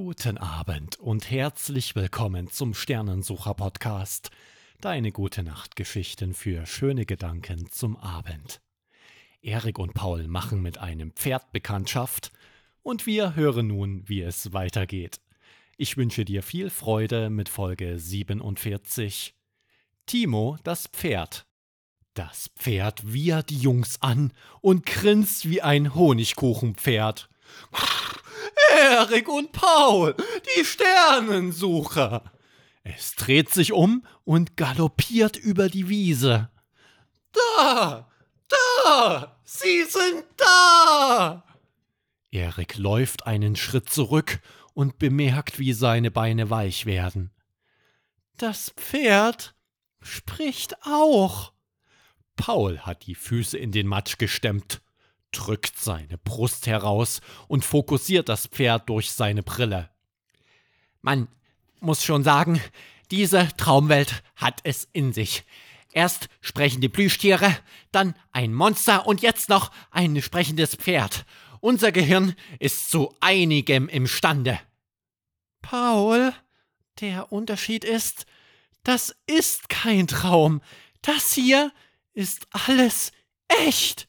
Guten Abend und herzlich willkommen zum Sternensucher Podcast. Deine gute Nachtgeschichten für schöne Gedanken zum Abend. Erik und Paul machen mit einem Pferd Bekanntschaft und wir hören nun, wie es weitergeht. Ich wünsche dir viel Freude mit Folge 47. Timo, das Pferd. Das Pferd wiehert die Jungs an und grinst wie ein Honigkuchenpferd. Erik und Paul, die Sternensucher. Es dreht sich um und galoppiert über die Wiese. Da, da, sie sind da. Erik läuft einen Schritt zurück und bemerkt, wie seine Beine weich werden. Das Pferd spricht auch. Paul hat die Füße in den Matsch gestemmt drückt seine Brust heraus und fokussiert das Pferd durch seine Brille. Man muss schon sagen, diese Traumwelt hat es in sich. Erst sprechende Plüschtiere, dann ein Monster und jetzt noch ein sprechendes Pferd. Unser Gehirn ist zu einigem imstande. Paul, der Unterschied ist, das ist kein Traum. Das hier ist alles echt.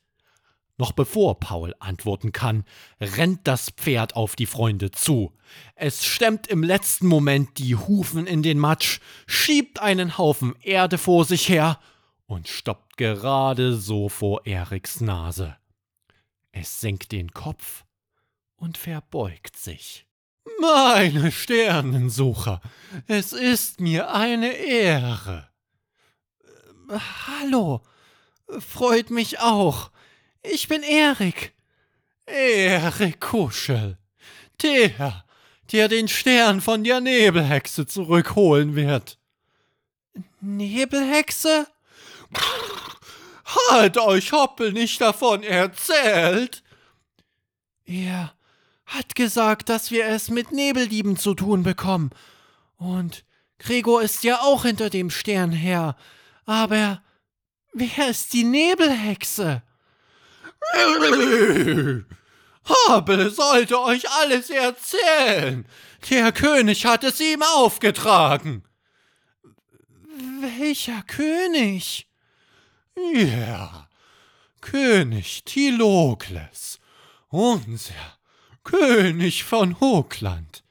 Noch bevor Paul antworten kann, rennt das Pferd auf die Freunde zu. Es stemmt im letzten Moment die Hufen in den Matsch, schiebt einen Haufen Erde vor sich her und stoppt gerade so vor Eriks Nase. Es senkt den Kopf und verbeugt sich. Meine Sternensucher, es ist mir eine Ehre. Äh, hallo, freut mich auch. Ich bin Erik. Erik Kuschel. Der, der den Stern von der Nebelhexe zurückholen wird. Nebelhexe? Hat euch Hoppel nicht davon erzählt? Er hat gesagt, dass wir es mit Nebeldieben zu tun bekommen. Und Gregor ist ja auch hinter dem Stern her. Aber wer ist die Nebelhexe? Habe sollte euch alles erzählen. Der König hat es ihm aufgetragen. Welcher König? Ja, König Tilokles, unser König von Hoogland.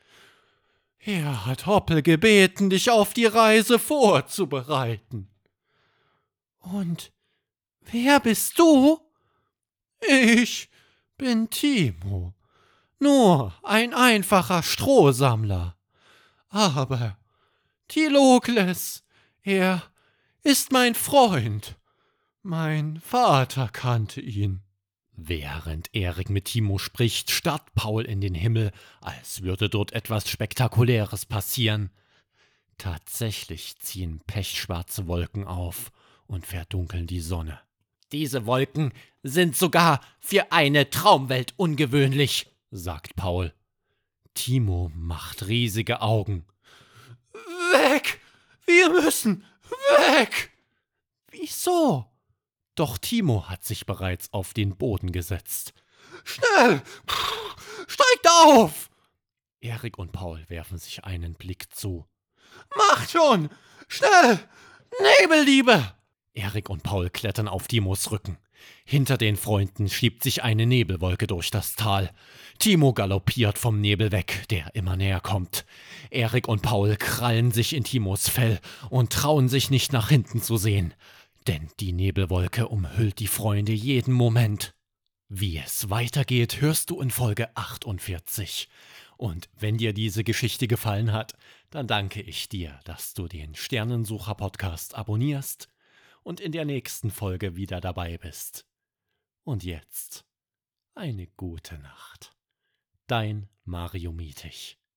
Er hat Hoppel gebeten, dich auf die Reise vorzubereiten. Und wer bist du? Ich bin Timo, nur ein einfacher Strohsammler. Aber Tilokles, er ist mein Freund. Mein Vater kannte ihn. Während Erik mit Timo spricht, starrt Paul in den Himmel, als würde dort etwas Spektakuläres passieren. Tatsächlich ziehen pechschwarze Wolken auf und verdunkeln die Sonne. Diese Wolken sind sogar für eine Traumwelt ungewöhnlich, sagt Paul. Timo macht riesige Augen. Weg! Wir müssen weg! Wieso? Doch Timo hat sich bereits auf den Boden gesetzt. Schnell! Steigt auf! Erik und Paul werfen sich einen Blick zu. Macht schon! Schnell! Nebelliebe! Erik und Paul klettern auf Timos Rücken. Hinter den Freunden schiebt sich eine Nebelwolke durch das Tal. Timo galoppiert vom Nebel weg, der immer näher kommt. Erik und Paul krallen sich in Timos Fell und trauen sich nicht nach hinten zu sehen. Denn die Nebelwolke umhüllt die Freunde jeden Moment. Wie es weitergeht, hörst du in Folge 48. Und wenn dir diese Geschichte gefallen hat, dann danke ich dir, dass du den Sternensucher Podcast abonnierst und in der nächsten Folge wieder dabei bist. Und jetzt eine gute Nacht. Dein Mario Mietig.